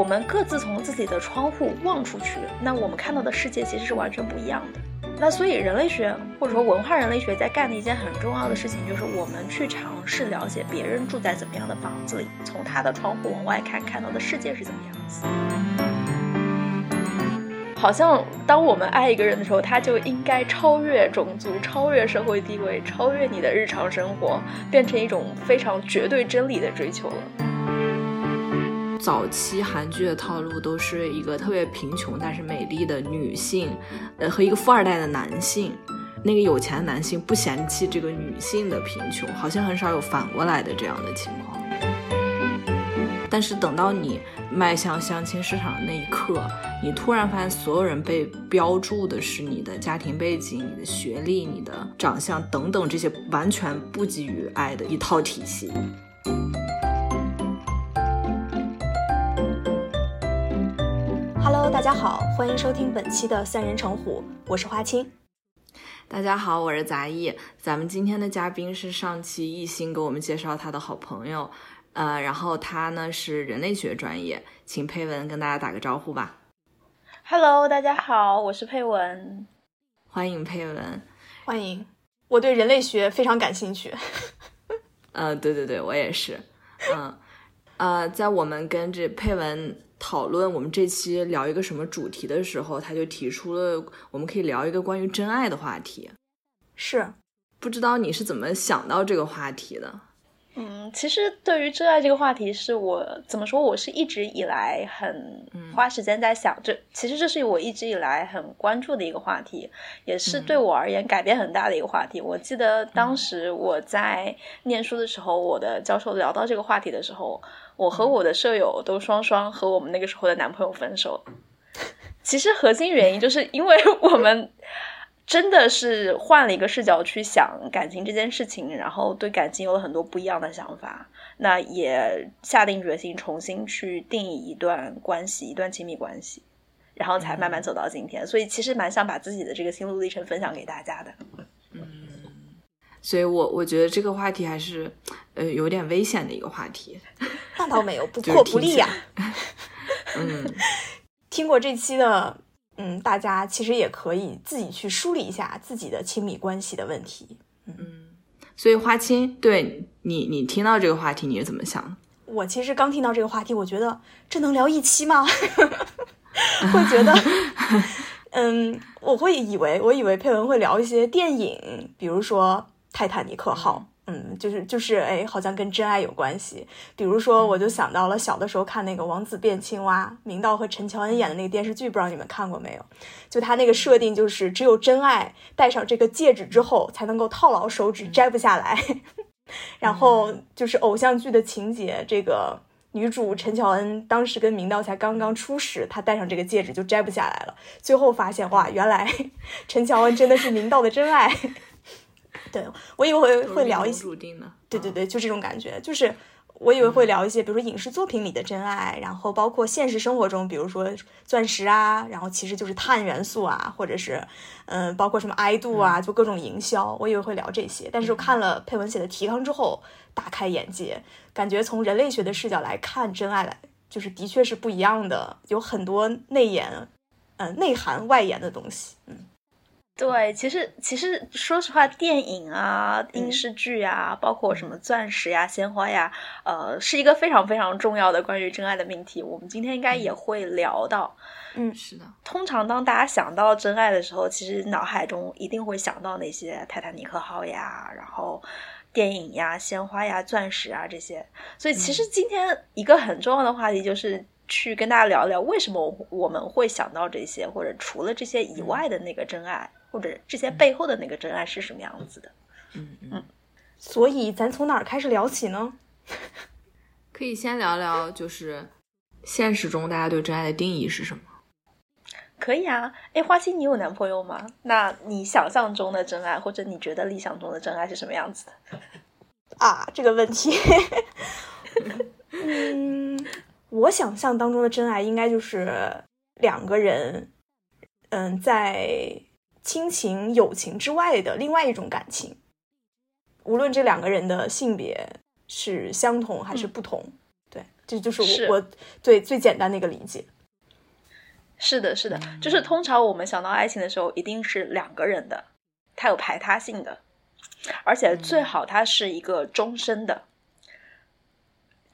我们各自从自己的窗户望出去，那我们看到的世界其实是完全不一样的。那所以人类学或者说文化人类学在干的一件很重要的事情，就是我们去尝试了解别人住在怎么样的房子里，从他的窗户往外看，看到的世界是怎么样子。好像当我们爱一个人的时候，他就应该超越种族、超越社会地位、超越你的日常生活，变成一种非常绝对真理的追求了。早期韩剧的套路都是一个特别贫穷但是美丽的女性，呃，和一个富二代的男性。那个有钱的男性不嫌弃这个女性的贫穷，好像很少有反过来的这样的情况。但是等到你迈向相亲市场的那一刻，你突然发现所有人被标注的是你的家庭背景、你的学历、你的长相等等这些完全不给予爱的一套体系。大家好，欢迎收听本期的三人成虎，我是花青。大家好，我是杂艺。咱们今天的嘉宾是上期艺兴给我们介绍他的好朋友，呃，然后他呢是人类学专业，请佩文跟大家打个招呼吧。Hello，大家好，我是佩文，欢迎佩文，欢迎。我对人类学非常感兴趣。呃，对对对，我也是。嗯，呃，在我们跟这佩文。讨论我们这期聊一个什么主题的时候，他就提出了我们可以聊一个关于真爱的话题。是，不知道你是怎么想到这个话题的？嗯，其实对于真爱这个话题，是我怎么说？我是一直以来很花时间在想。这其实这是我一直以来很关注的一个话题，也是对我而言改变很大的一个话题。我记得当时我在念书的时候，我的教授聊到这个话题的时候。我和我的舍友都双双和我们那个时候的男朋友分手，其实核心原因就是因为我们真的是换了一个视角去想感情这件事情，然后对感情有了很多不一样的想法，那也下定决心重新去定义一段关系，一段亲密关系，然后才慢慢走到今天。所以其实蛮想把自己的这个心路历程分享给大家的。嗯所以，我我觉得这个话题还是，呃，有点危险的一个话题。那倒没有，不 破不立呀。嗯，听过这期的，嗯，大家其实也可以自己去梳理一下自己的亲密关系的问题。嗯，所以花青，对你，你听到这个话题，你是怎么想？我其实刚听到这个话题，我觉得这能聊一期吗？会觉得，嗯，我会以为，我以为佩文会聊一些电影，比如说。泰坦尼克号，嗯，就是就是，哎，好像跟真爱有关系。比如说，我就想到了小的时候看那个《王子变青蛙》，明道和陈乔恩演的那个电视剧，不知道你们看过没有？就他那个设定，就是只有真爱戴上这个戒指之后，才能够套牢手指，摘不下来。然后就是偶像剧的情节，这个女主陈乔恩当时跟明道才刚刚初识，她戴上这个戒指就摘不下来了。最后发现，哇，原来 陈乔恩真的是明道的真爱。对，我以为会会聊一些，对对对，就这种感觉，就是我以为会聊一些，比如说影视作品里的真爱，然后包括现实生活中，比如说钻石啊，然后其实就是碳元素啊，或者是嗯，包括什么爱度啊，就各种营销，我以为会聊这些，但是我看了佩文写的提纲之后，大开眼界，感觉从人类学的视角来看真爱来，就是的确是不一样的，有很多内延，嗯，内涵外延的东西，嗯。对，其实其实说实话，电影啊、影视剧啊，包括什么钻石呀、鲜花呀，呃，是一个非常非常重要的关于真爱的命题。我们今天应该也会聊到。嗯，是的。通常当大家想到真爱的时候，其实脑海中一定会想到那些泰坦尼克号呀，然后电影呀、鲜花呀、钻石啊这些。所以，其实今天一个很重要的话题就是去跟大家聊聊，为什么我们会想到这些，或者除了这些以外的那个真爱。或者这些背后的那个真爱是什么样子的？嗯嗯，所以咱从哪儿开始聊起呢？可以先聊聊，就是现实中大家对真爱的定义是什么？可以啊。哎，花心，你有男朋友吗？那你想象中的真爱，或者你觉得理想中的真爱是什么样子的？啊，这个问题，嗯，我想象当中的真爱应该就是两个人，嗯，在。亲情、友情之外的另外一种感情，无论这两个人的性别是相同还是不同，对，这就是我我对最简单的一个理解。是的，是的，就是通常我们想到爱情的时候，一定是两个人的，它有排他性的，而且最好它是一个终身的，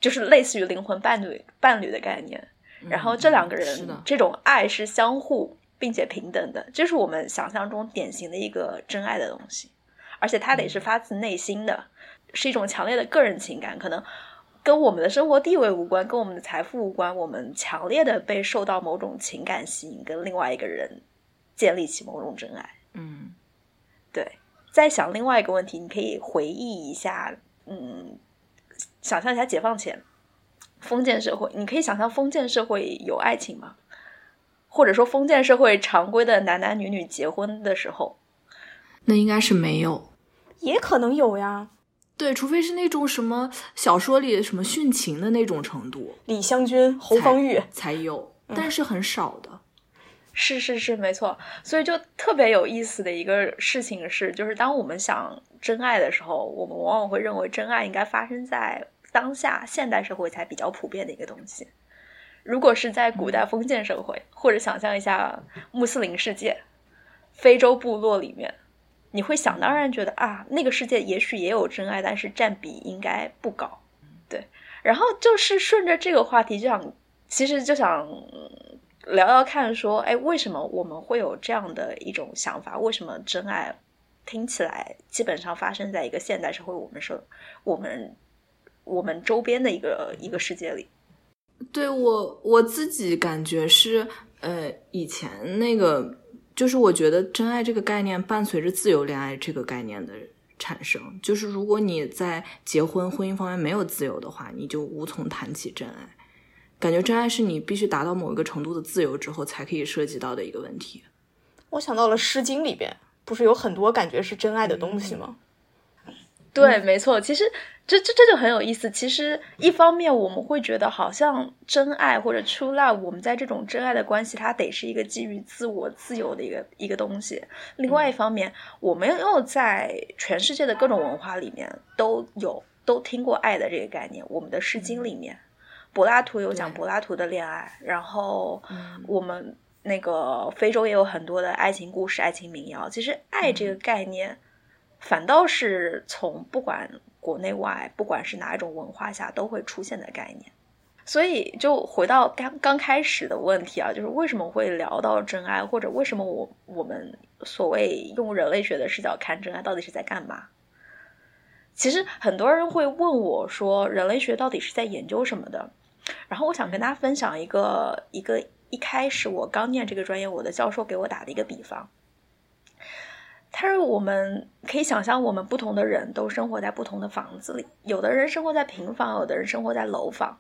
就是类似于灵魂伴侣伴侣的概念。然后这两个人这种爱是相互并且平等的，这是我们想象中典型的一个真爱的东西，而且它得是发自内心的，是一种强烈的个人情感，可能。跟我们的生活地位无关，跟我们的财富无关。我们强烈的被受到某种情感吸引，跟另外一个人建立起某种真爱。嗯，对。再想另外一个问题，你可以回忆一下，嗯，想象一下解放前封建社会，你可以想象封建社会有爱情吗？或者说封建社会常规的男男女女结婚的时候，那应该是没有，也可能有呀。对，除非是那种什么小说里什么殉情的那种程度，李香君、侯方域才有，但是很少的。是是是，没错。所以就特别有意思的一个事情是，就是当我们想真爱的时候，我们往往会认为真爱应该发生在当下现代社会才比较普遍的一个东西。如果是在古代封建社会，或者想象一下穆斯林世界、非洲部落里面。你会想当然觉得啊，那个世界也许也有真爱，但是占比应该不高，对。然后就是顺着这个话题，就想其实就想聊聊看，说哎，为什么我们会有这样的一种想法？为什么真爱听起来基本上发生在一个现代社会，我们说我们我们周边的一个一个世界里？对我我自己感觉是，呃，以前那个。就是我觉得真爱这个概念伴随着自由恋爱这个概念的产生。就是如果你在结婚婚姻方面没有自由的话，你就无从谈起真爱。感觉真爱是你必须达到某一个程度的自由之后才可以涉及到的一个问题。我想到了《诗经》里边，不是有很多感觉是真爱的东西吗？对，没错。其实这这这就很有意思。其实一方面我们会觉得好像真爱或者 true love，我们在这种真爱的关系，它得是一个基于自我自由的一个一个东西。另外一方面，我们又在全世界的各种文化里面都有都听过爱的这个概念。我们的《诗经》里面，柏拉图有讲柏拉图的恋爱，然后我们那个非洲也有很多的爱情故事、爱情民谣。其实爱这个概念。反倒是从不管国内外，不管是哪一种文化下都会出现的概念，所以就回到刚刚开始的问题啊，就是为什么会聊到真爱，或者为什么我我们所谓用人类学的视角看真爱到底是在干嘛？其实很多人会问我说，人类学到底是在研究什么的？然后我想跟大家分享一个一个一开始我刚念这个专业，我的教授给我打的一个比方。他说：“我们可以想象，我们不同的人都生活在不同的房子里。有的人生活在平房，有的人生活在楼房。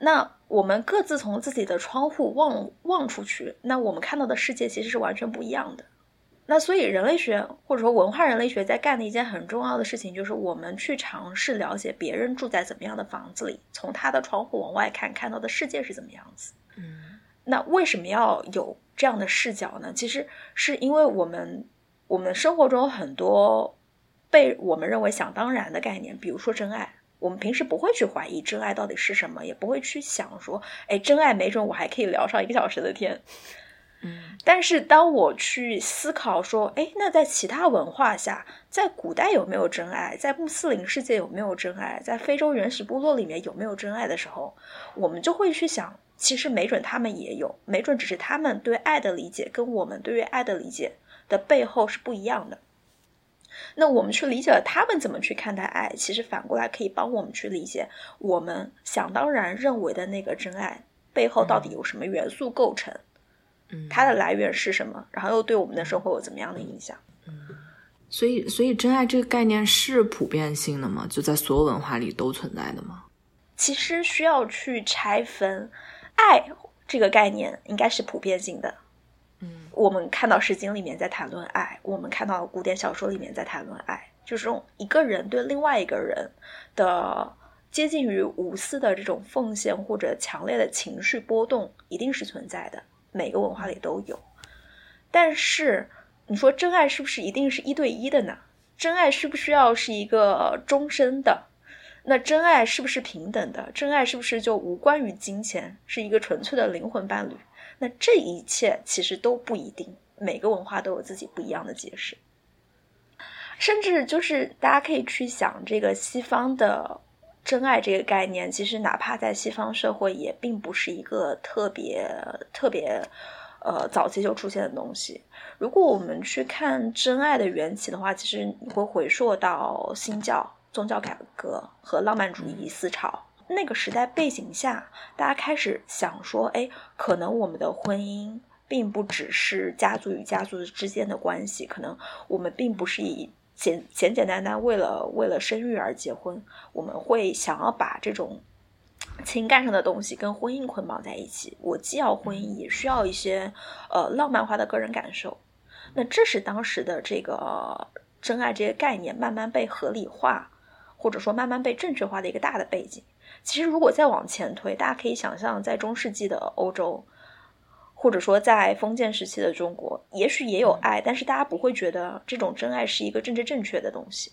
那我们各自从自己的窗户望望出去，那我们看到的世界其实是完全不一样的。那所以，人类学或者说文化人类学在干的一件很重要的事情，就是我们去尝试了解别人住在怎么样的房子里，从他的窗户往外看，看到的世界是怎么样子。嗯，那为什么要有这样的视角呢？其实是因为我们。”我们生活中有很多被我们认为想当然的概念，比如说真爱。我们平时不会去怀疑真爱到底是什么，也不会去想说，哎，真爱没准我还可以聊上一个小时的天。嗯。但是当我去思考说，哎，那在其他文化下，在古代有没有真爱？在穆斯林世界有没有真爱？在非洲原始部落里面有没有真爱的时候，我们就会去想，其实没准他们也有，没准只是他们对爱的理解跟我们对于爱的理解。的背后是不一样的。那我们去理解了他们怎么去看待爱，其实反过来可以帮我们去理解我们想当然认为的那个真爱背后到底有什么元素构成，嗯，它的来源是什么，然后又对我们的生活有怎么样的影响？嗯，所以，所以真爱这个概念是普遍性的吗？就在所有文化里都存在的吗？其实需要去拆分，爱这个概念应该是普遍性的。我们看到《诗经》里面在谈论爱，我们看到古典小说里面在谈论爱，就是用一个人对另外一个人的接近于无私的这种奉献或者强烈的情绪波动，一定是存在的，每个文化里都有。但是，你说真爱是不是一定是一对一的呢？真爱需不需要是一个终身的？那真爱是不是平等的？真爱是不是就无关于金钱，是一个纯粹的灵魂伴侣？那这一切其实都不一定，每个文化都有自己不一样的解释。甚至就是大家可以去想，这个西方的真爱这个概念，其实哪怕在西方社会，也并不是一个特别特别呃早期就出现的东西。如果我们去看真爱的缘起的话，其实你会回溯到新教宗教改革和浪漫主义思潮那个时代背景下，大家开始想说，哎，可能我们的婚姻并不只是家族与家族之间的关系，可能我们并不是以简简简单单为了为了生育而结婚，我们会想要把这种情感上的东西跟婚姻捆绑在一起。我既要婚姻，也需要一些呃浪漫化的个人感受。那这是当时的这个真爱这些概念慢慢被合理化，或者说慢慢被正确化的一个大的背景。其实如果再往前推，大家可以想象，在中世纪的欧洲，或者说在封建时期的中国，也许也有爱，但是大家不会觉得这种真爱是一个政治正确的东西。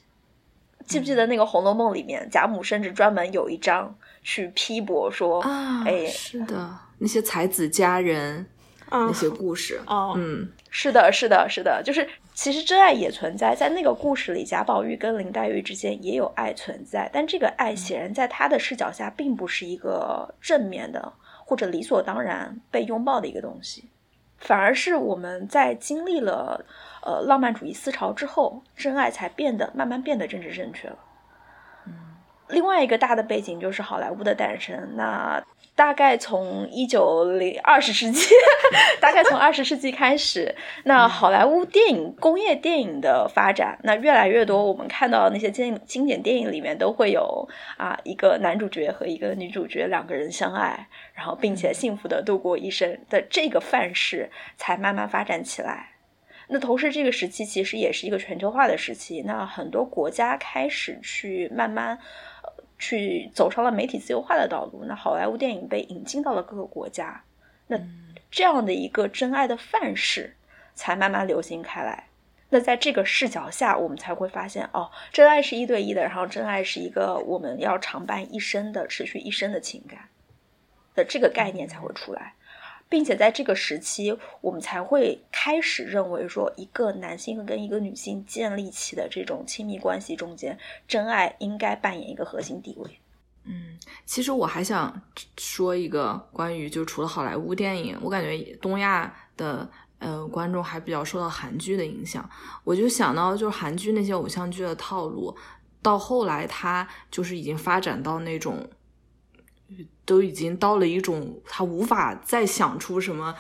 记不记得那个《红楼梦》里面，贾母甚至专门有一章去批驳说：“啊，哎，是的，那些才子佳人。”那些故事哦，嗯，是的，是的，是的，就是其实真爱也存在在那个故事里，贾宝玉跟林黛玉之间也有爱存在，但这个爱显然在他的视角下，并不是一个正面的或者理所当然被拥抱的一个东西，反而是我们在经历了呃浪漫主义思潮之后，真爱才变得慢慢变得政治正确了。另外一个大的背景就是好莱坞的诞生，那。大概从一九零二十世纪，大概从二十世纪开始，那好莱坞电影工业电影的发展，那越来越多，我们看到那些经经典电影里面都会有啊一个男主角和一个女主角两个人相爱，然后并且幸福的度过一生的这个范式才慢慢发展起来。那同时，这个时期其实也是一个全球化的时期，那很多国家开始去慢慢。去走上了媒体自由化的道路，那好莱坞电影被引进到了各个国家，那这样的一个真爱的范式才慢慢流行开来。那在这个视角下，我们才会发现，哦，真爱是一对一的，然后真爱是一个我们要常伴一生的、持续一生的情感的这个概念才会出来。并且在这个时期，我们才会开始认为说，一个男性跟一个女性建立起的这种亲密关系中间，真爱应该扮演一个核心地位。嗯，其实我还想说一个关于，就除了好莱坞电影，我感觉东亚的呃观众还比较受到韩剧的影响。我就想到，就是韩剧那些偶像剧的套路，到后来它就是已经发展到那种。都已经到了一种他无法再想出什么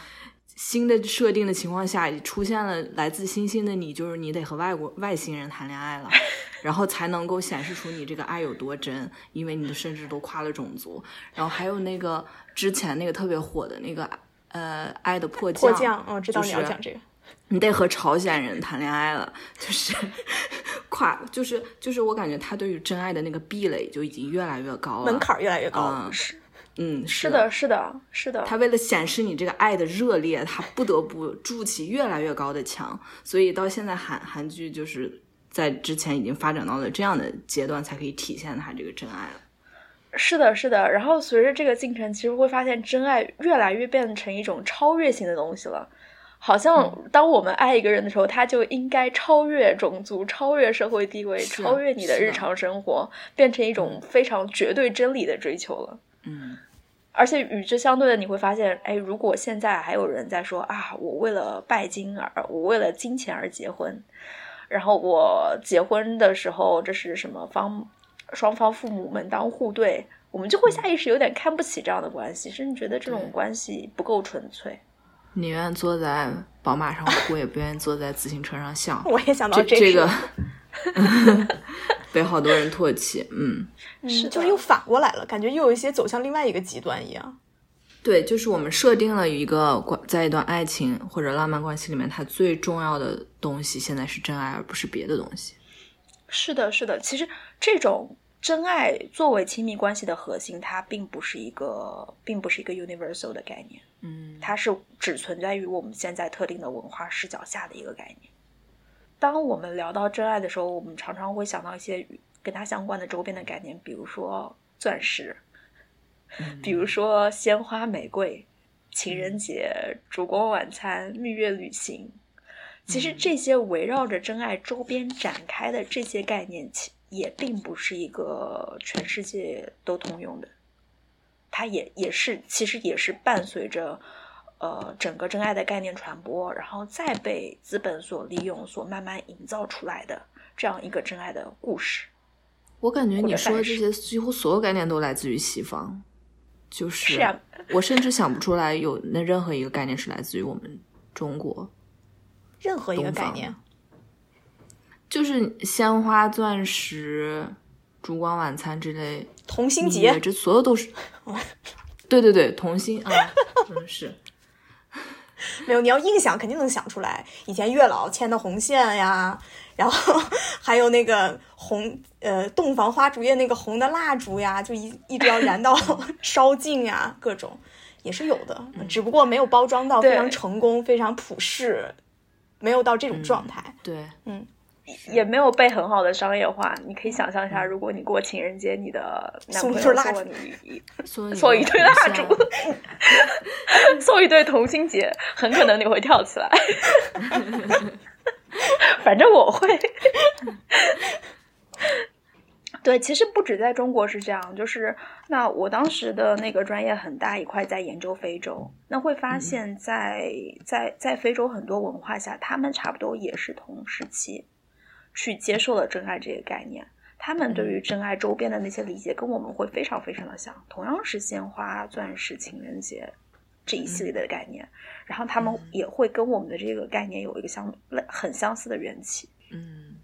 新的设定的情况下，出现了来自星星的你，就是你得和外国外星人谈恋爱了，然后才能够显示出你这个爱有多真，因为你甚至都跨了种族。然后还有那个之前那个特别火的那个呃爱的迫降，迫降，哦，知道你要讲这个。你得和朝鲜人谈恋爱了，就是 跨，就是就是我感觉他对于真爱的那个壁垒就已经越来越高了，门槛越来越高。嗯，是，嗯，是的，是的，是的。他为了显示你这个爱的热烈，他不得不筑起越来越高的墙。所以到现在韩韩剧就是在之前已经发展到了这样的阶段，才可以体现他这个真爱了。是的，是的。然后随着这个进程，其实会发现真爱越来越变成一种超越性的东西了。好像当我们爱一个人的时候，他就应该超越种族、超越社会地位、超越你的日常生活，变成一种非常绝对真理的追求了。嗯，而且与之相对的，你会发现，哎，如果现在还有人在说啊，我为了拜金而，我为了金钱而结婚，然后我结婚的时候，这是什么方双方父母门当户对，我们就会下意识有点看不起这样的关系，甚至觉得这种关系不够纯粹。宁愿坐在宝马上哭，也不愿意坐在自行车上笑。我也想到这个，被好多人唾弃。嗯，是，就是又反过来了，感觉又有一些走向另外一个极端一样。对，就是我们设定了一个关，在一段爱情或者浪漫关系里面，它最重要的东西现在是真爱，而不是别的东西。是的，是的，其实这种。真爱作为亲密关系的核心，它并不是一个，并不是一个 universal 的概念。嗯，它是只存在于我们现在特定的文化视角下的一个概念。当我们聊到真爱的时候，我们常常会想到一些跟它相关的周边的概念，比如说钻石，比如说鲜花、玫瑰、情人节、烛光晚餐、蜜月旅行。其实这些围绕着真爱周边展开的这些概念，其也并不是一个全世界都通用的。它也也是，其实也是伴随着呃整个真爱的概念传播，然后再被资本所利用，所慢慢营造出来的这样一个真爱的故事。我感觉你说的这些几乎所有概念都来自于西方，就是是啊，我甚至想不出来有那任何一个概念是来自于我们中国。任何一个概念，就是鲜花、钻石、烛光晚餐之类，同心结，这所有都是。对对对，同心啊，真是。没有，你要硬想，肯定能想出来。以前月老牵的红线呀，然后 还有那个红呃洞房花烛夜那个红的蜡烛呀，就一一直要燃到 烧尽呀，各种也是有的，只不过没有包装到非常成功、非常普世。没有到这种状态，对，嗯，也没有被很好的商业化。你可以想象一下，如果你过情人节，你的男朋友送你送一堆蜡烛，送一对同心结，很可能你会跳起来。反正我会。对，其实不止在中国是这样，就是那我当时的那个专业很大一块在研究非洲，那会发现，在在在非洲很多文化下，他们差不多也是同时期去接受了真爱这个概念，他们对于真爱周边的那些理解跟我们会非常非常的像，同样是鲜花、钻石、情人节这一系列的概念，然后他们也会跟我们的这个概念有一个相类很相似的缘起，嗯，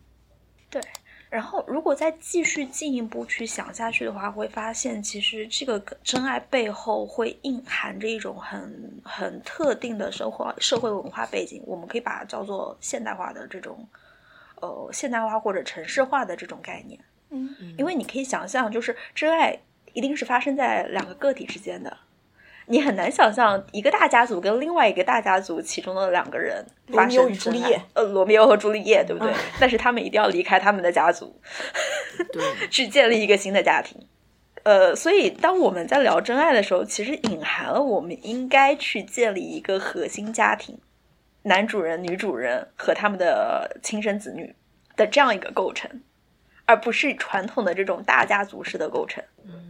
对。然后，如果再继续进一步去想下去的话，会发现其实这个真爱背后会蕴含着一种很很特定的生活社会文化背景，我们可以把它叫做现代化的这种，呃，现代化或者城市化的这种概念。嗯，因为你可以想象，就是真爱一定是发生在两个个体之间的。你很难想象一个大家族跟另外一个大家族其中的两个人发生朱丽叶，呃，罗密欧和朱丽叶，对不对？但是他们一定要离开他们的家族，对，去建立一个新的家庭。呃，所以当我们在聊真爱的时候，其实隐含了我们应该去建立一个核心家庭，男主人、女主人和他们的亲生子女的这样一个构成，而不是传统的这种大家族式的构成。嗯。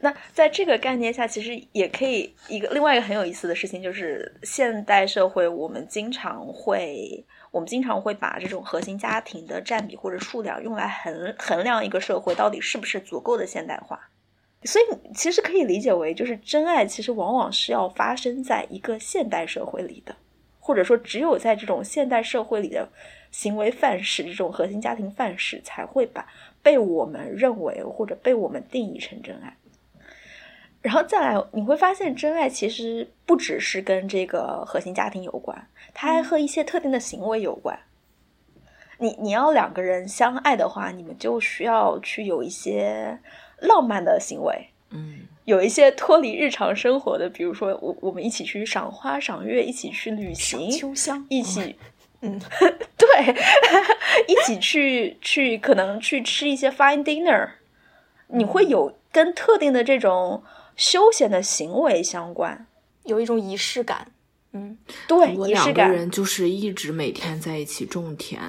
那在这个概念下，其实也可以一个另外一个很有意思的事情，就是现代社会我们经常会我们经常会把这种核心家庭的占比或者数量用来衡衡量一个社会到底是不是足够的现代化。所以其实可以理解为，就是真爱其实往往是要发生在一个现代社会里的，或者说只有在这种现代社会里的行为范式，这种核心家庭范式才会把被我们认为或者被我们定义成真爱。然后再来，你会发现真爱其实不只是跟这个核心家庭有关，它还和一些特定的行为有关。你你要两个人相爱的话，你们就需要去有一些浪漫的行为，嗯，有一些脱离日常生活的，比如说我我们一起去赏花赏月，一起去旅行，秋香，一起，嗯，对，一起去去可能去吃一些 fine dinner，你会有跟特定的这种。休闲的行为相关，有一种仪式感。嗯，对，仪式感。人就是一直每天在一起种田，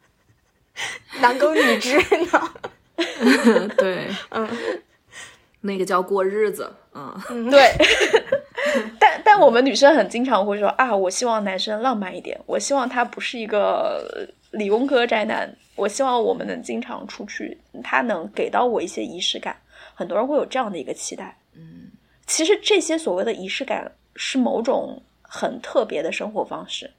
男耕女织呢。对，嗯，那个叫过日子。嗯，对。但但我们女生很经常会说啊，我希望男生浪漫一点，我希望他不是一个理工科宅男，我希望我们能经常出去，他能给到我一些仪式感。很多人会有这样的一个期待，嗯，其实这些所谓的仪式感是某种很特别的生活方式，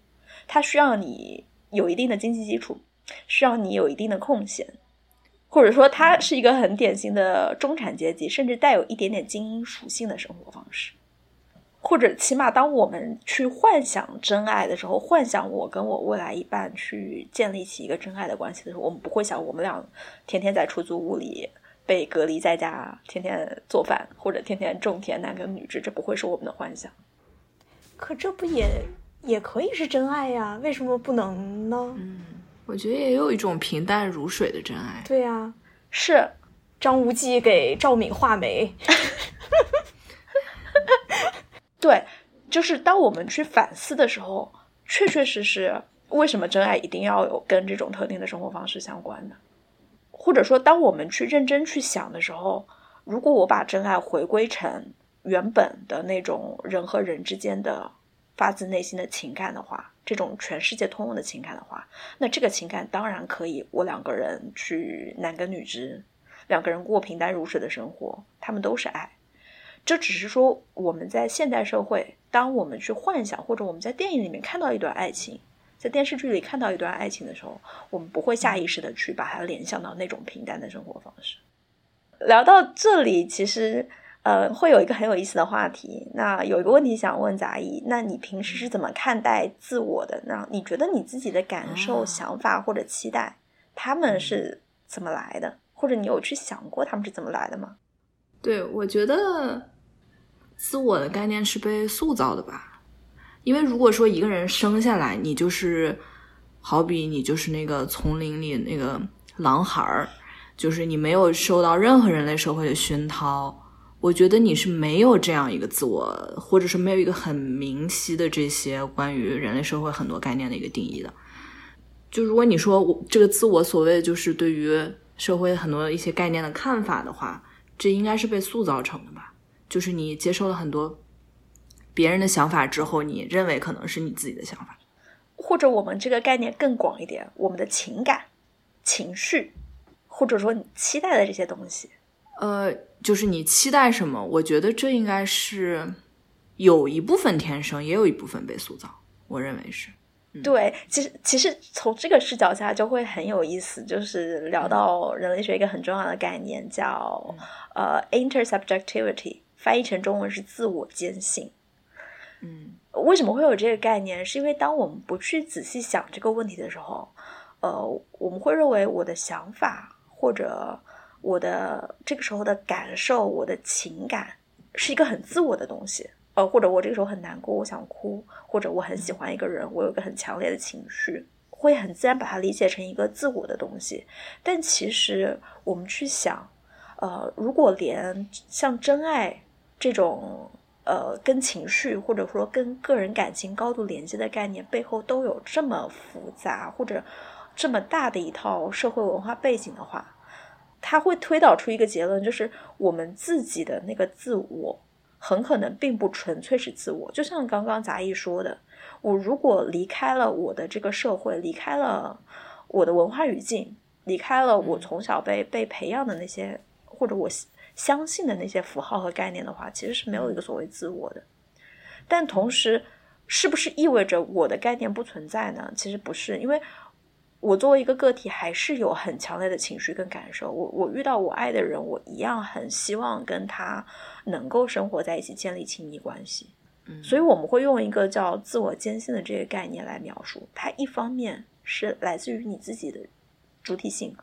它需要你有一定的经济基础，需要你有一定的空闲，或者说它是一个很典型的中产阶级，甚至带有一点点精英属性的生活方式，或者起码当我们去幻想真爱的时候，幻想我跟我未来一半去建立起一个真爱的关系的时候，我们不会想我们俩天天在出租屋里。被隔离在家，天天做饭或者天天种田，男耕女织，这不会是我们的幻想。可这不也也可以是真爱呀？为什么不能呢？嗯，我觉得也有一种平淡如水的真爱。对呀，是张无忌给赵敏画眉。对，就是当我们去反思的时候，确确实实，为什么真爱一定要有跟这种特定的生活方式相关的？或者说，当我们去认真去想的时候，如果我把真爱回归成原本的那种人和人之间的发自内心的情感的话，这种全世界通用的情感的话，那这个情感当然可以，我两个人去男耕女织，两个人过平淡如水的生活，他们都是爱。这只是说，我们在现代社会，当我们去幻想，或者我们在电影里面看到一段爱情，在电视剧里看到一段爱情的时候，我们不会下意识的去把它联想到那种平淡的生活方式。聊到这里，其实呃，会有一个很有意思的话题。那有一个问题想问杂艺，那你平时是怎么看待自我的？那你觉得你自己的感受、想法或者期待，他们是怎么来的？或者你有去想过他们是怎么来的吗？对，我觉得。自我的概念是被塑造的吧？因为如果说一个人生下来，你就是好比你就是那个丛林里那个狼孩儿，就是你没有受到任何人类社会的熏陶，我觉得你是没有这样一个自我，或者是没有一个很明晰的这些关于人类社会很多概念的一个定义的。就如果你说我这个自我所谓就是对于社会很多一些概念的看法的话，这应该是被塑造成的吧？就是你接受了很多别人的想法之后，你认为可能是你自己的想法，或者我们这个概念更广一点，我们的情感、情绪，或者说你期待的这些东西，呃，就是你期待什么？我觉得这应该是有一部分天生，也有一部分被塑造。我认为是，对。其实，其实从这个视角下就会很有意思，就是聊到人类学一个很重要的概念，叫呃，intersubjectivity。翻译成中文是自我坚信。嗯，为什么会有这个概念？是因为当我们不去仔细想这个问题的时候，呃，我们会认为我的想法或者我的这个时候的感受、我的情感是一个很自我的东西。呃，或者我这个时候很难过，我想哭，或者我很喜欢一个人，我有一个很强烈的情绪，会很自然把它理解成一个自我的东西。但其实我们去想，呃，如果连像真爱。这种呃，跟情绪或者说跟个人感情高度连接的概念背后都有这么复杂或者这么大的一套社会文化背景的话，它会推导出一个结论，就是我们自己的那个自我很可能并不纯粹是自我。就像刚刚杂艺说的，我如果离开了我的这个社会，离开了我的文化语境，离开了我从小被被培养的那些，或者我。相信的那些符号和概念的话，其实是没有一个所谓自我的。但同时，是不是意味着我的概念不存在呢？其实不是，因为我作为一个个体，还是有很强烈的情绪跟感受。我我遇到我爱的人，我一样很希望跟他能够生活在一起，建立亲密关系。嗯，所以我们会用一个叫自我坚信的这个概念来描述。它一方面是来自于你自己的主体性，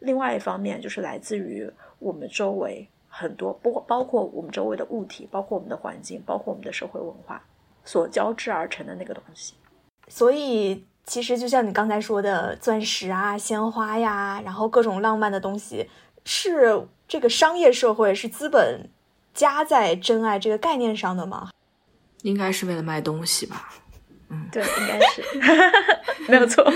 另外一方面就是来自于我们周围。很多，不包括我们周围的物体，包括我们的环境，包括我们的社会文化所交织而成的那个东西。所以，其实就像你刚才说的，钻石啊、鲜花呀，然后各种浪漫的东西，是这个商业社会是资本加在真爱这个概念上的吗？应该是为了卖东西吧。嗯，对，应该是 没有错。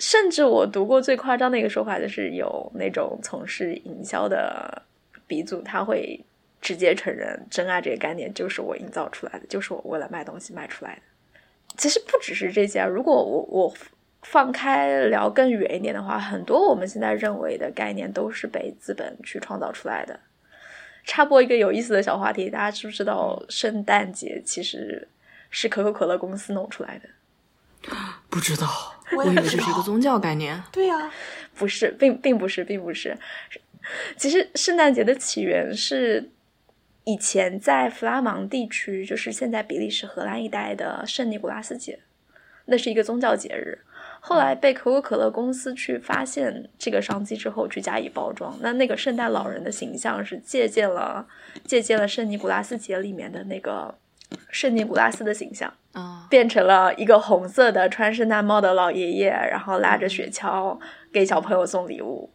甚至我读过最夸张的一个说法，就是有那种从事营销的。鼻祖他会直接承认真爱这个概念就是我营造出来的，就是我为了卖东西卖出来的。其实不只是这些，如果我我放开聊更远一点的话，很多我们现在认为的概念都是被资本去创造出来的。插播一个有意思的小话题，大家知不知道圣诞节其实是可口可乐公司弄出来的？不知道，我以为这是一个宗教概念。对呀，不是，并并不是，并不是。其实圣诞节的起源是以前在弗拉芒地区，就是现在比利时、荷兰一带的圣尼古拉斯节，那是一个宗教节日。后来被可口可乐公司去发现这个商机之后，去加以包装。那那个圣诞老人的形象是借鉴了借鉴了圣尼古拉斯节里面的那个圣尼古拉斯的形象。啊，变成了一个红色的穿圣诞帽的老爷爷，然后拉着雪橇给小朋友送礼物。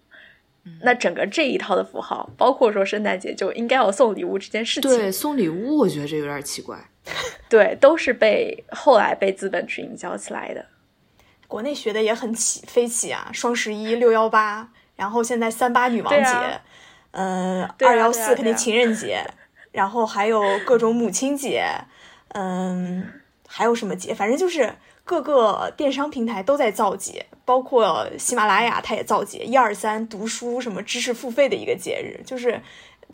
那整个这一套的符号，包括说圣诞节就应该要送礼物这件事情，对，送礼物我觉得这有点奇怪。对，都是被后来被资本去营销起来的。国内学的也很起飞起啊，双十一、六幺八，然后现在三八女王节，嗯，二幺四肯定情人节，然后还有各种母亲节，嗯，还有什么节？反正就是各个电商平台都在造节，包括喜马拉雅它也造节，一二三读书什么知识付费的一个节日，就是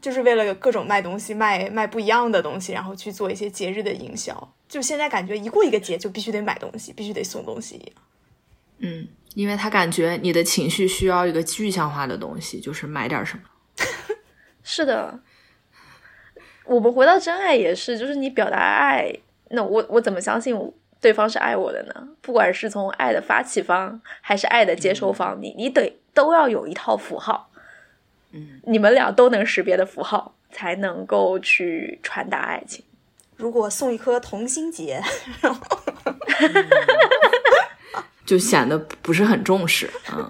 就是为了各种卖东西、卖卖不一样的东西，然后去做一些节日的营销。就现在感觉一过一个节就必须得买东西，必须得送东西一样。嗯，因为他感觉你的情绪需要一个具象化的东西，就是买点什么。是的，我们回到真爱也是，就是你表达爱，那我我怎么相信对方是爱我的呢？不管是从爱的发起方还是爱的接收方，你你得都要有一套符号，嗯，你们俩都能识别的符号，才能够去传达爱情。如果送一颗同心结。就显得不是很重视啊，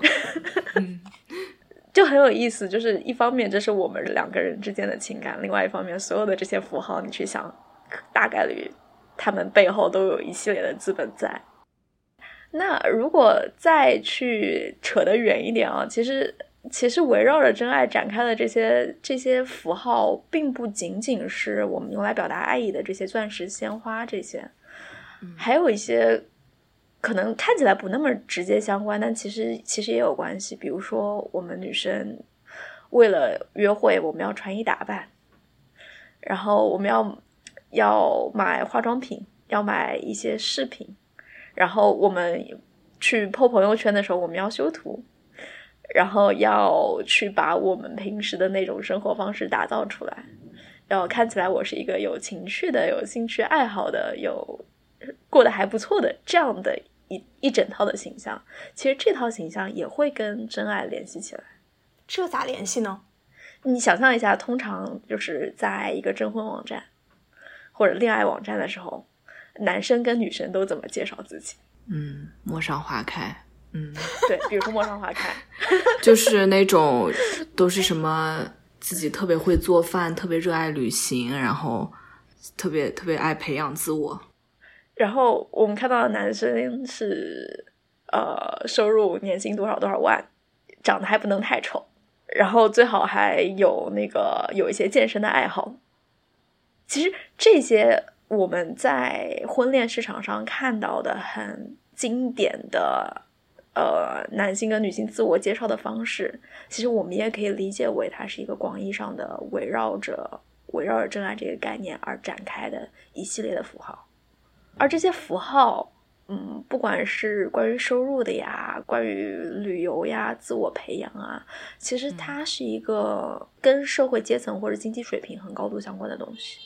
就很有意思。就是一方面，这是我们两个人之间的情感；另外一方面，所有的这些符号，你去想，大概率他们背后都有一系列的资本在。那如果再去扯得远一点啊，其实其实围绕着真爱展开的这些这些符号，并不仅仅是我们用来表达爱意的这些钻石、鲜花这些，还有一些。可能看起来不那么直接相关，但其实其实也有关系。比如说，我们女生为了约会，我们要穿衣打扮，然后我们要要买化妆品，要买一些饰品，然后我们去 po 朋友圈的时候，我们要修图，然后要去把我们平时的那种生活方式打造出来，要看起来我是一个有情趣的、有兴趣爱好的、有过得还不错的这样的。一一整套的形象，其实这套形象也会跟真爱联系起来。这咋联系呢？你想象一下，通常就是在一个征婚网站或者恋爱网站的时候，男生跟女生都怎么介绍自己？嗯，陌上花开。嗯，对，比如说陌上花开，就是那种都是什么自己特别会做饭，特别热爱旅行，然后特别特别爱培养自我。然后我们看到的男生是，呃，收入年薪多少多少万，长得还不能太丑，然后最好还有那个有一些健身的爱好。其实这些我们在婚恋市场上看到的很经典的，呃，男性跟女性自我介绍的方式，其实我们也可以理解为它是一个广义上的围绕着围绕着真爱这个概念而展开的一系列的符号。而这些符号，嗯，不管是关于收入的呀，关于旅游呀，自我培养啊，其实它是一个跟社会阶层或者经济水平很高度相关的东西。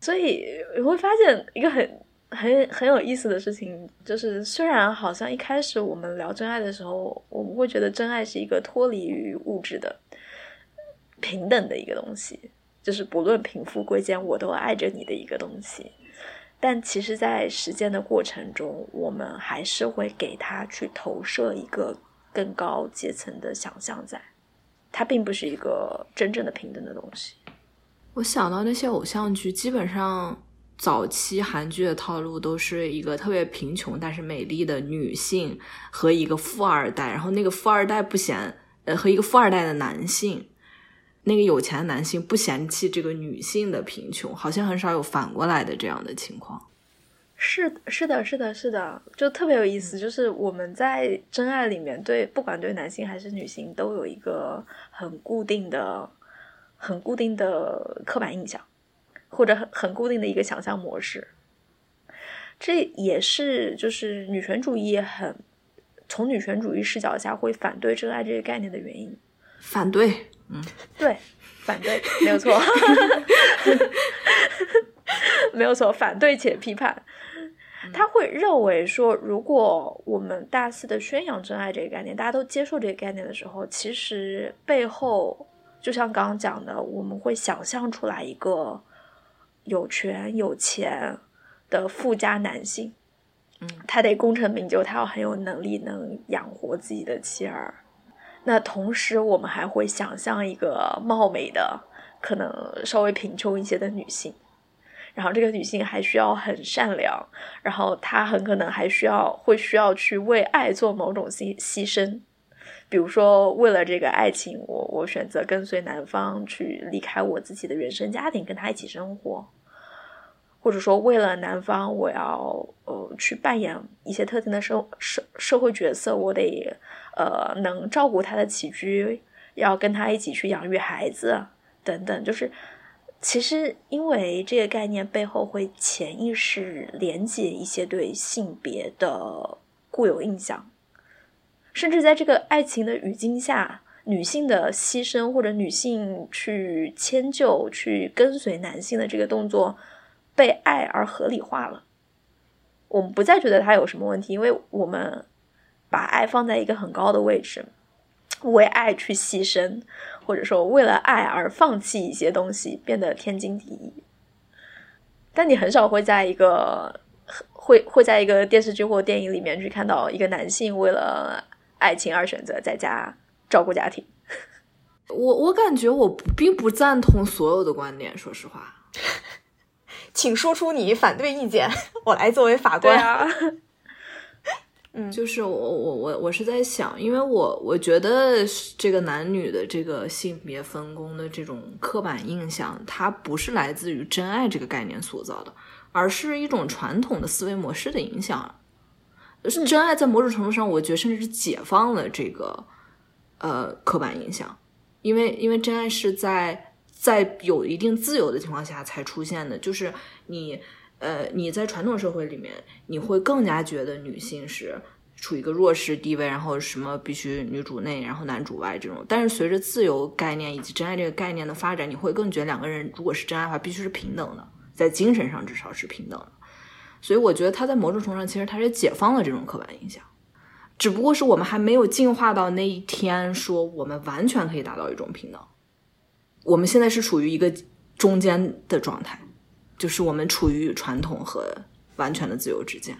所以你会发现一个很很很有意思的事情，就是虽然好像一开始我们聊真爱的时候，我们会觉得真爱是一个脱离于物质的平等的一个东西，就是不论贫富贵贱，我都爱着你的一个东西。但其实，在实践的过程中，我们还是会给他去投射一个更高阶层的想象，在它并不是一个真正的平等的东西。我想到那些偶像剧，基本上早期韩剧的套路都是一个特别贫穷但是美丽的女性和一个富二代，然后那个富二代不嫌呃和一个富二代的男性。那个有钱的男性不嫌弃这个女性的贫穷，好像很少有反过来的这样的情况。是是的，是的，是的，就特别有意思。就是我们在真爱里面，对不管对男性还是女性，都有一个很固定的、很固定的刻板印象，或者很很固定的一个想象模式。这也是就是女权主义很从女权主义视角下会反对真爱这个概念的原因。反对。嗯，对，反对没有错，没有错，反对且批判。他会认为说，如果我们大肆的宣扬真爱这个概念，大家都接受这个概念的时候，其实背后就像刚刚讲的，我们会想象出来一个有权有钱、的富家男性，嗯，他得功成名就，他要很有能力，能养活自己的妻儿。那同时，我们还会想象一个貌美的，可能稍微贫穷一些的女性，然后这个女性还需要很善良，然后她很可能还需要会需要去为爱做某种牺牺牲，比如说为了这个爱情，我我选择跟随男方去离开我自己的原生家庭，跟他一起生活。或者说，为了男方，我要呃去扮演一些特定的社社社会角色，我得呃能照顾他的起居，要跟他一起去养育孩子等等。就是其实因为这个概念背后会潜意识连接一些对性别的固有印象，甚至在这个爱情的语境下，女性的牺牲或者女性去迁就、去跟随男性的这个动作。被爱而合理化了，我们不再觉得它有什么问题，因为我们把爱放在一个很高的位置，为爱去牺牲，或者说为了爱而放弃一些东西，变得天经地义。但你很少会在一个会会在一个电视剧或电影里面去看到一个男性为了爱情而选择在家照顾家庭。我我感觉我并不赞同所有的观点，说实话。请说出你反对意见，我来作为法官。啊，嗯，就是我我我我是在想，因为我我觉得这个男女的这个性别分工的这种刻板印象，它不是来自于真爱这个概念塑造的，而是一种传统的思维模式的影响。是真爱在某种程度上，我觉得甚至是解放了这个呃刻板印象，因为因为真爱是在。在有一定自由的情况下才出现的，就是你，呃，你在传统社会里面，你会更加觉得女性是处于一个弱势地位，然后什么必须女主内，然后男主外这种。但是随着自由概念以及真爱这个概念的发展，你会更觉得两个人如果是真爱的话，必须是平等的，在精神上至少是平等的。所以我觉得他在某种程度上，其实他是解放了这种刻板印象，只不过是我们还没有进化到那一天，说我们完全可以达到一种平等。我们现在是处于一个中间的状态，就是我们处于传统和完全的自由之间。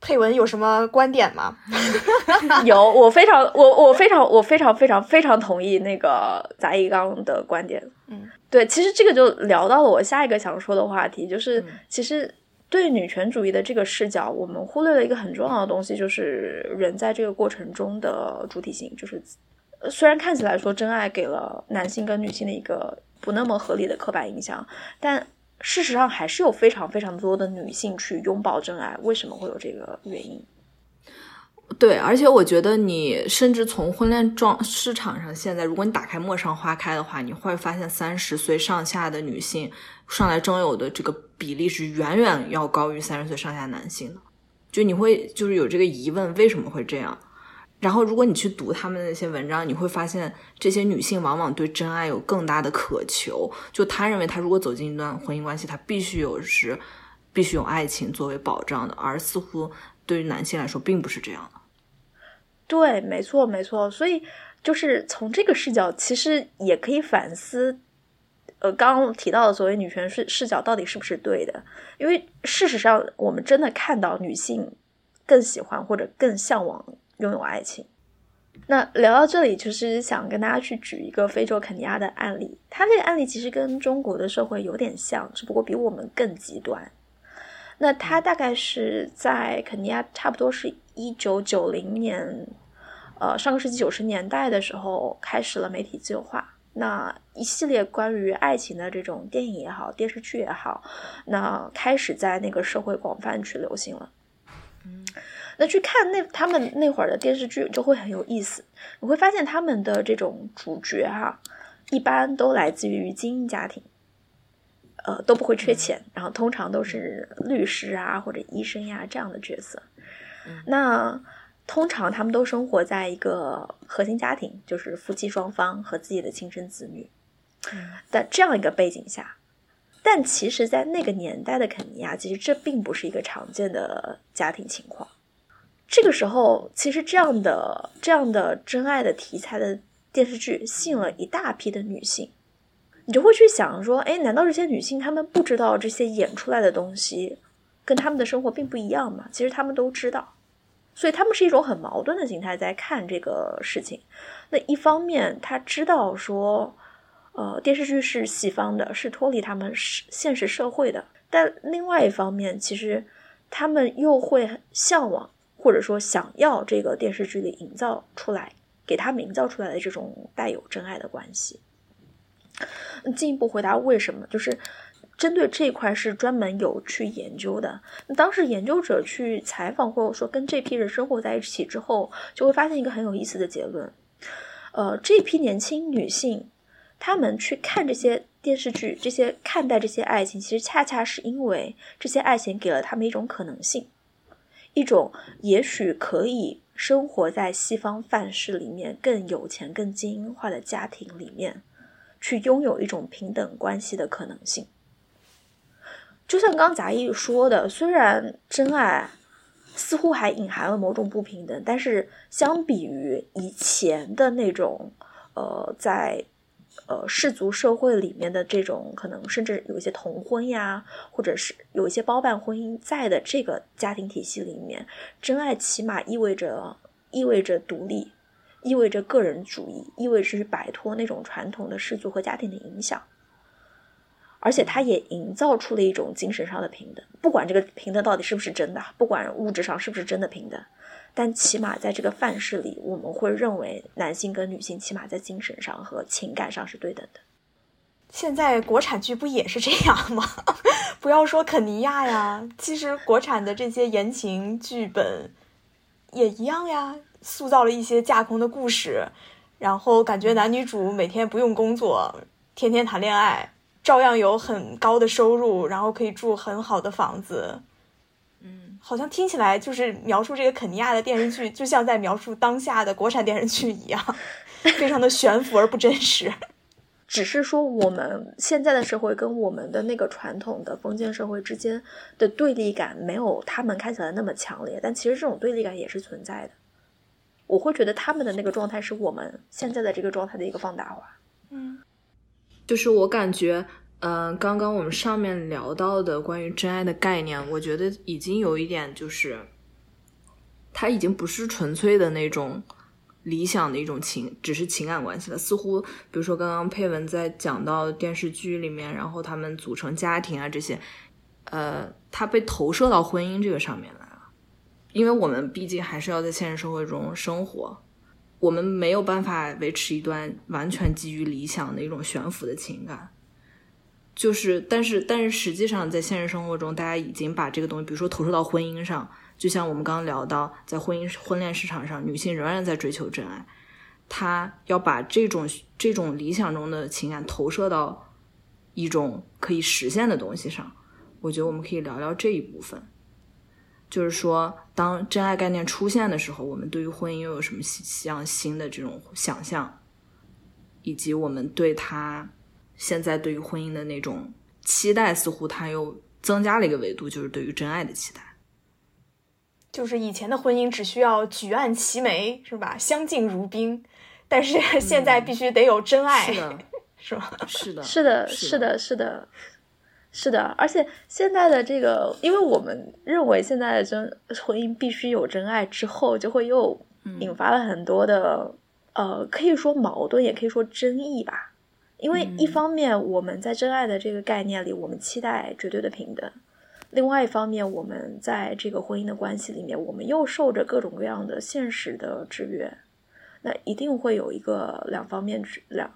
佩文有什么观点吗？有，我非常，我我非常，我非常非常非常同意那个杂一刚的观点。嗯，对，其实这个就聊到了我下一个想说的话题，就是其实对女权主义的这个视角，我们忽略了一个很重要的东西，就是人在这个过程中的主体性，就是。虽然看起来说真爱给了男性跟女性的一个不那么合理的刻板印象，但事实上还是有非常非常多的女性去拥抱真爱。为什么会有这个原因？对，而且我觉得你甚至从婚恋状市场上，现在如果你打开陌上花开的话，你会发现三十岁上下的女性上来征友的这个比例是远远要高于三十岁上下男性的。就你会就是有这个疑问，为什么会这样？然后，如果你去读他们那些文章，你会发现这些女性往往对真爱有更大的渴求。就她认为，她如果走进一段婚姻关系，她必须有是必须有爱情作为保障的，而似乎对于男性来说并不是这样的。对，没错，没错。所以，就是从这个视角，其实也可以反思，呃，刚刚提到的所谓女权视视角到底是不是对的？因为事实上，我们真的看到女性更喜欢或者更向往。拥有爱情，那聊到这里，就是想跟大家去举一个非洲肯尼亚的案例。它这个案例其实跟中国的社会有点像，只不过比我们更极端。那它大概是在肯尼亚，差不多是一九九零年，呃，上个世纪九十年代的时候，开始了媒体自由化。那一系列关于爱情的这种电影也好，电视剧也好，那开始在那个社会广泛去流行了。嗯。那去看那他们那会儿的电视剧就会很有意思，你会发现他们的这种主角哈，一般都来自于精英家庭，呃都不会缺钱，然后通常都是律师啊或者医生呀这样的角色。那通常他们都生活在一个核心家庭，就是夫妻双方和自己的亲生子女的这样一个背景下，但其实，在那个年代的肯尼亚，其实这并不是一个常见的家庭情况。这个时候，其实这样的这样的真爱的题材的电视剧吸引了一大批的女性，你就会去想说，哎，难道这些女性她们不知道这些演出来的东西跟他们的生活并不一样吗，其实她们都知道，所以他们是一种很矛盾的心态在看这个事情。那一方面他知道说，呃，电视剧是西方的，是脱离他们现实社会的，但另外一方面，其实他们又会向往或者说想要这个电视剧里营造出来，给他们营造出来的这种带有真爱的关系。进一步回答为什么，就是针对这一块是专门有去研究的。当时研究者去采访或者说跟这批人生活在一起之后，就会发现一个很有意思的结论。呃，这批年轻女性，她们去看这些电视剧，这些看待这些爱情，其实恰恰是因为这些爱情给了她们一种可能性，一种也许可以生活在西方范式里面更有钱、更精英化的家庭里面。去拥有一种平等关系的可能性，就像刚杂艺说的，虽然真爱似乎还隐含了某种不平等，但是相比于以前的那种，呃，在呃氏族社会里面的这种可能，甚至有一些同婚呀，或者是有一些包办婚姻在的这个家庭体系里面，真爱起码意味着意味着独立。意味着个人主义，意味着是摆脱那种传统的氏族和家庭的影响，而且它也营造出了一种精神上的平等。不管这个平等到底是不是真的，不管物质上是不是真的平等，但起码在这个范式里，我们会认为男性跟女性起码在精神上和情感上是对等的。现在国产剧不也是这样吗？不要说肯尼亚呀，其实国产的这些言情剧本也一样呀。塑造了一些架空的故事，然后感觉男女主每天不用工作，天天谈恋爱，照样有很高的收入，然后可以住很好的房子。嗯，好像听起来就是描述这个肯尼亚的电视剧，就像在描述当下的国产电视剧一样，非常的悬浮而不真实。只是说我们现在的社会跟我们的那个传统的封建社会之间的对立感，没有他们看起来那么强烈，但其实这种对立感也是存在的。我会觉得他们的那个状态是我们现在的这个状态的一个放大化。嗯，就是我感觉，嗯，刚刚我们上面聊到的关于真爱的概念，我觉得已经有一点就是，它已经不是纯粹的那种理想的一种情，只是情感关系了。似乎，比如说刚刚佩文在讲到电视剧里面，然后他们组成家庭啊这些，呃，它被投射到婚姻这个上面来了。因为我们毕竟还是要在现实社会中生活，我们没有办法维持一段完全基于理想的一种悬浮的情感。就是，但是，但是，实际上在现实生活中，大家已经把这个东西，比如说投射到婚姻上，就像我们刚刚聊到，在婚姻婚恋市场上，女性仍然在追求真爱，她要把这种这种理想中的情感投射到一种可以实现的东西上。我觉得我们可以聊聊这一部分。就是说，当真爱概念出现的时候，我们对于婚姻又有什么像新的这种想象，以及我们对他现在对于婚姻的那种期待，似乎他又增加了一个维度，就是对于真爱的期待。就是以前的婚姻只需要举案齐眉，是吧？相敬如宾，但是 现在必须得有真爱，是的，是吧？是的，是的，是的，是的。是的，而且现在的这个，因为我们认为现在的真婚姻必须有真爱之后，就会又引发了很多的呃，可以说矛盾，也可以说争议吧。因为一方面我们在真爱的这个概念里，我们期待绝对的平等；另外一方面，我们在这个婚姻的关系里面，我们又受着各种各样的现实的制约。那一定会有一个两方面两。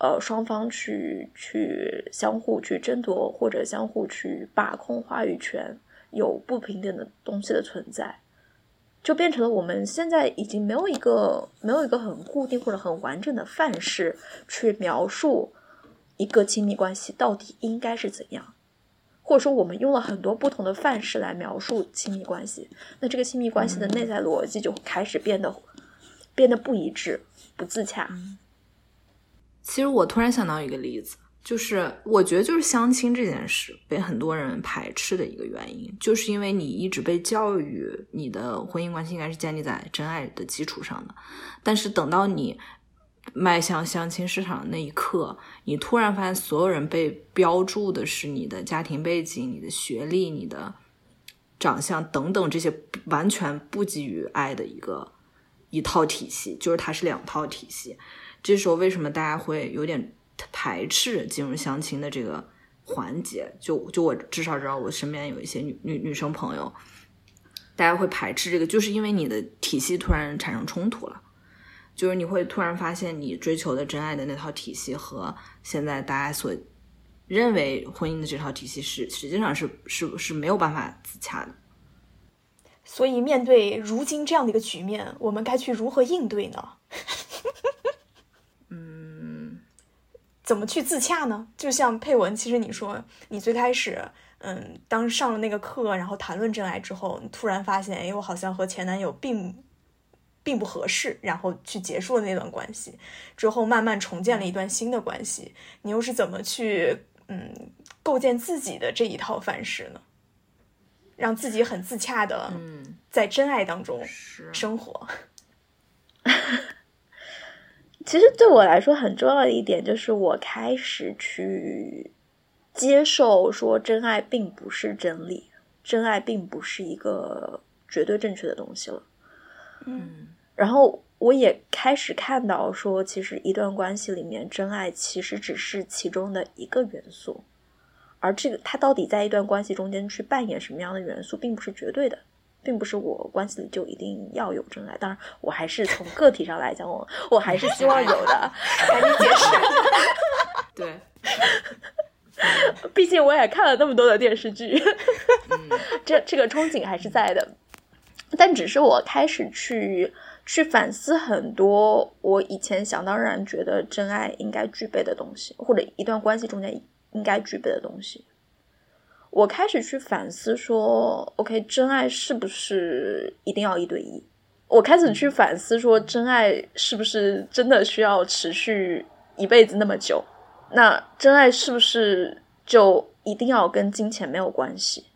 呃，双方去去相互去争夺，或者相互去把控话语权，有不平等的东西的存在，就变成了我们现在已经没有一个没有一个很固定或者很完整的范式去描述一个亲密关系到底应该是怎样，或者说我们用了很多不同的范式来描述亲密关系，那这个亲密关系的内在逻辑就开始变得变得不一致、不自洽。其实我突然想到一个例子，就是我觉得就是相亲这件事被很多人排斥的一个原因，就是因为你一直被教育你的婚姻关系应该是建立在真爱的基础上的，但是等到你迈向相亲市场的那一刻，你突然发现所有人被标注的是你的家庭背景、你的学历、你的长相等等这些完全不基于爱的一个一套体系，就是它是两套体系。这时候为什么大家会有点排斥进入相亲的这个环节？就就我至少知道，我身边有一些女女女生朋友，大家会排斥这个，就是因为你的体系突然产生冲突了，就是你会突然发现你追求的真爱的那套体系和现在大家所。认为婚姻的这套体系是实际上是是是没有办法自洽的，所以面对如今这样的一个局面，我们该去如何应对呢？嗯，怎么去自洽呢？就像佩文，其实你说你最开始，嗯，当上了那个课，然后谈论真爱之后，你突然发现，哎，我好像和前男友并并不合适，然后去结束了那段关系，之后慢慢重建了一段新的关系，你又是怎么去？嗯，构建自己的这一套范式呢，让自己很自洽的，嗯，在真爱当中生活。其实对我来说很重要的一点，就是我开始去接受说，真爱并不是真理，真爱并不是一个绝对正确的东西了。嗯，然后。我也开始看到说，其实一段关系里面，真爱其实只是其中的一个元素，而这个它到底在一段关系中间去扮演什么样的元素，并不是绝对的，并不是我关系里就一定要有真爱。当然，我还是从个体上来讲，我我还是希望有的。赶紧解释。对，毕竟我也看了那么多的电视剧，这这个憧憬还是在的。但只是我开始去。去反思很多我以前想当然觉得真爱应该具备的东西，或者一段关系中间应该具备的东西。我开始去反思说，OK，真爱是不是一定要一对一？我开始去反思说，真爱是不是真的需要持续一辈子那么久？那真爱是不是就一定要跟金钱没有关系？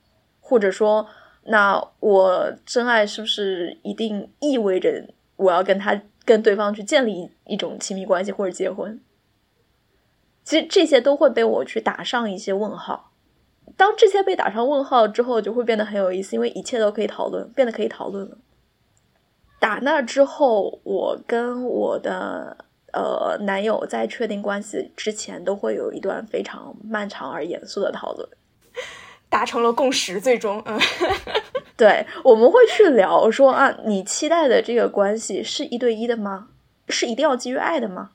或者说，那我真爱是不是一定意味着？我要跟他跟对方去建立一种亲密关系或者结婚，其实这些都会被我去打上一些问号。当这些被打上问号之后，就会变得很有意思，因为一切都可以讨论，变得可以讨论了。打那之后，我跟我的呃男友在确定关系之前，都会有一段非常漫长而严肃的讨论。达成了共识，最终，嗯，对，我们会去聊说啊，你期待的这个关系是一对一的吗？是一定要基于爱的吗？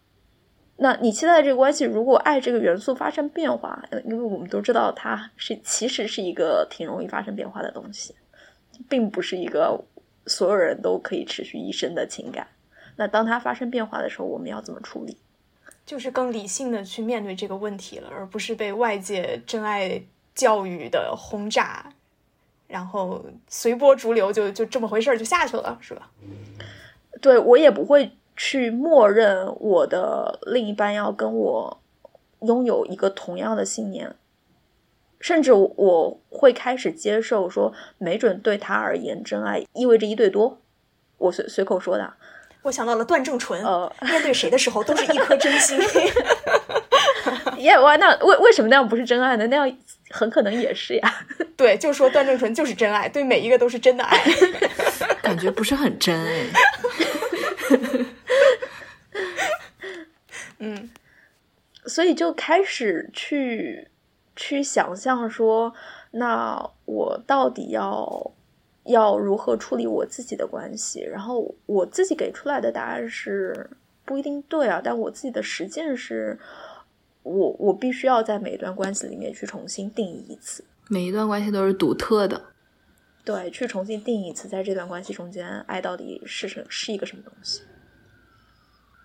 那你期待的这个关系，如果爱这个元素发生变化，因为我们都知道它是其实是一个挺容易发生变化的东西，并不是一个所有人都可以持续一生的情感。那当它发生变化的时候，我们要怎么处理？就是更理性的去面对这个问题了，而不是被外界真爱。教育的轰炸，然后随波逐流，就就这么回事儿就下去了，是吧？对我也不会去默认我的另一半要跟我拥有一个同样的信念，甚至我会开始接受说，没准对他而言，真爱意味着一对多。我随随口说的。我想到了段正淳，呃，面对谁的时候都是一颗真心。耶哇，那为为什么那样不是真爱呢？那样很可能也是呀。对，就说段正淳就是真爱，对每一个都是真的爱。感觉不是很真哎。嗯，所以就开始去去想象说，那我到底要。要如何处理我自己的关系？然后我自己给出来的答案是不一定对啊，但我自己的实践是，我我必须要在每一段关系里面去重新定义一次。每一段关系都是独特的，对，去重新定义一次，在这段关系中间，爱到底是什是一个什么东西？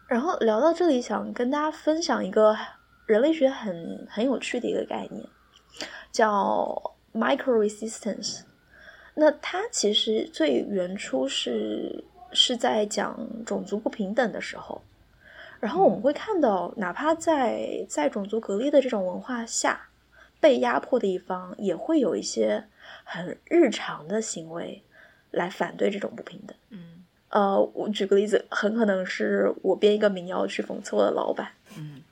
然后聊到这里，想跟大家分享一个人类学很很有趣的一个概念，叫 micro resistance。那它其实最原初是是在讲种族不平等的时候，然后我们会看到，哪怕在在种族隔离的这种文化下，被压迫的一方也会有一些很日常的行为来反对这种不平等。嗯，呃，我举个例子，很可能是我编一个民谣去讽刺我的老板，嗯，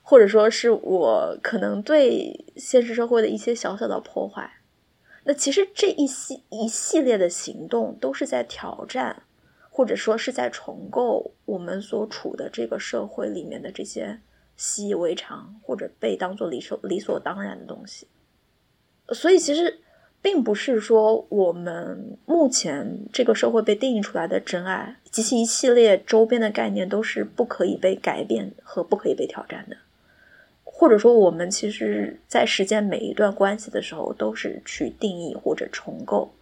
或者说是我可能对现实社会的一些小小的破坏。那其实这一系一系列的行动都是在挑战，或者说是在重构我们所处的这个社会里面的这些习以为常或者被当做理所理所当然的东西。所以其实并不是说我们目前这个社会被定义出来的真爱及其一系列周边的概念都是不可以被改变和不可以被挑战的。或者说，我们其实，在实践每一段关系的时候，都是去定义或者重构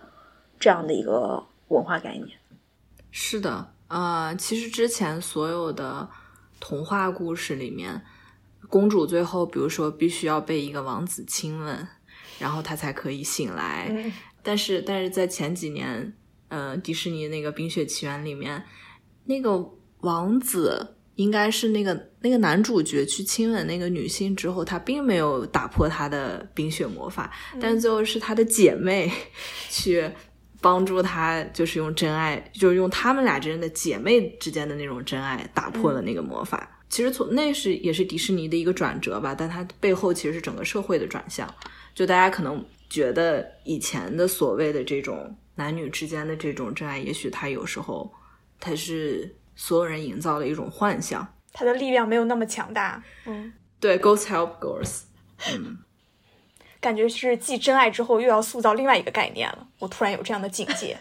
这样的一个文化概念。是的，呃，其实之前所有的童话故事里面，公主最后，比如说必须要被一个王子亲吻，然后他才可以醒来。但是，但是在前几年，呃，迪士尼那个《冰雪奇缘》里面，那个王子。应该是那个那个男主角去亲吻那个女性之后，他并没有打破他的冰雪魔法，但最后是他的姐妹 去帮助他，就是用真爱，就是用他们俩之间的姐妹之间的那种真爱打破了那个魔法。其实从那是也是迪士尼的一个转折吧，但它背后其实是整个社会的转向。就大家可能觉得以前的所谓的这种男女之间的这种真爱，也许它有时候它是。所有人营造的一种幻想，它的力量没有那么强大。嗯，对，Ghost help girls。嗯，感觉是继真爱之后又要塑造另外一个概念了。我突然有这样的境界。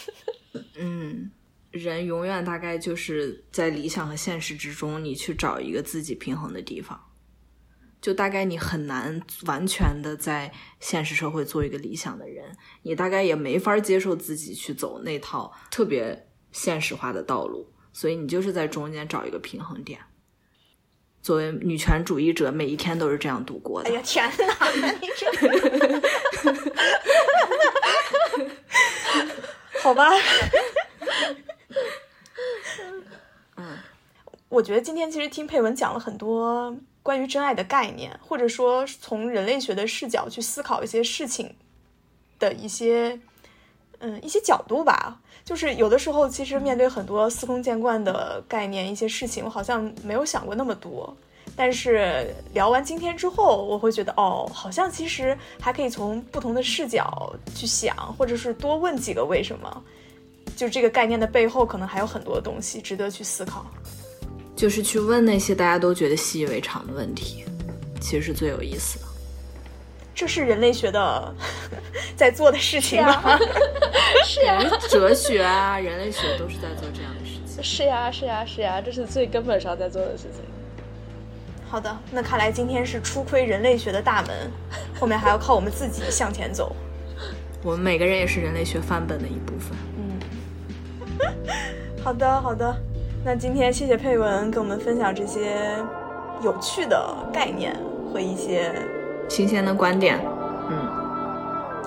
嗯，人永远大概就是在理想和现实之中，你去找一个自己平衡的地方。就大概你很难完全的在现实社会做一个理想的人，你大概也没法接受自己去走那套特别现实化的道路。所以你就是在中间找一个平衡点。作为女权主义者，每一天都是这样度过的。哎呀天哪！你这，好吧。嗯，我觉得今天其实听佩文讲了很多关于真爱的概念，或者说从人类学的视角去思考一些事情的一些，嗯，一些角度吧。就是有的时候，其实面对很多司空见惯的概念，一些事情，我好像没有想过那么多。但是聊完今天之后，我会觉得，哦，好像其实还可以从不同的视角去想，或者是多问几个为什么。就这个概念的背后，可能还有很多东西值得去思考。就是去问那些大家都觉得习以为常的问题，其实是最有意思的。这是人类学的 在做的事情吗？是呀，哲学啊，人类学都是在做这样的事情。是呀，是呀，是呀，这是最根本上在做的事情。好的，那看来今天是初窥人类学的大门，后面还要靠我们自己向前走。我们每个人也是人类学范本的一部分。嗯，好的，好的。那今天谢谢佩文跟我们分享这些有趣的概念和一些。新鲜的观点，嗯，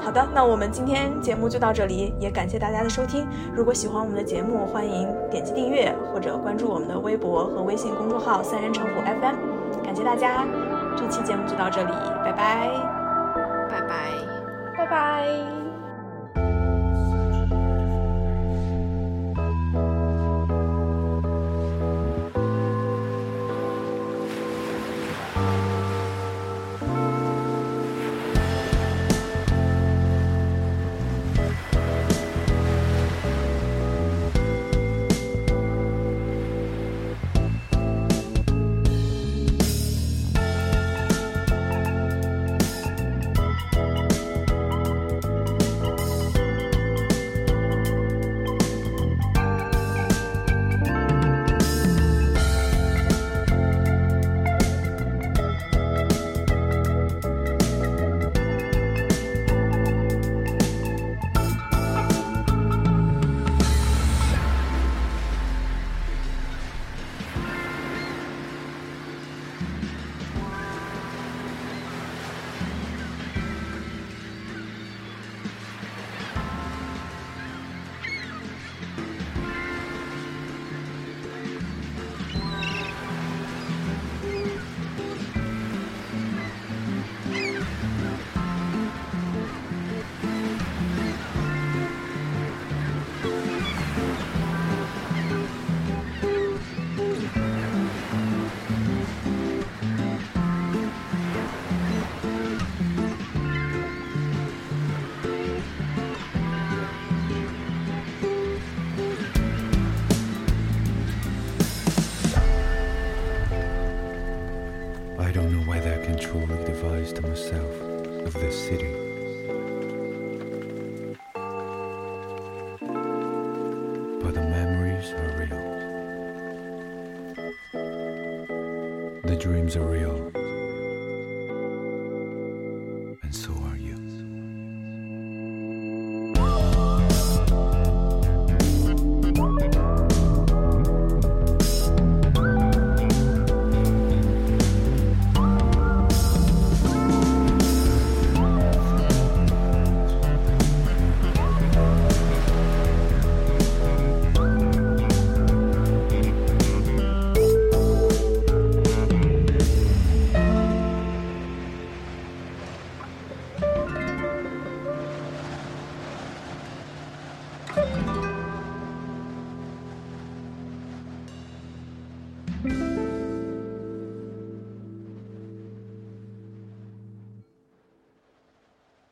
好的，那我们今天节目就到这里，也感谢大家的收听。如果喜欢我们的节目，欢迎点击订阅或者关注我们的微博和微信公众号“三人成虎 FM”。感谢大家，这期节目就到这里，拜拜，拜拜，拜拜。Dreams are real,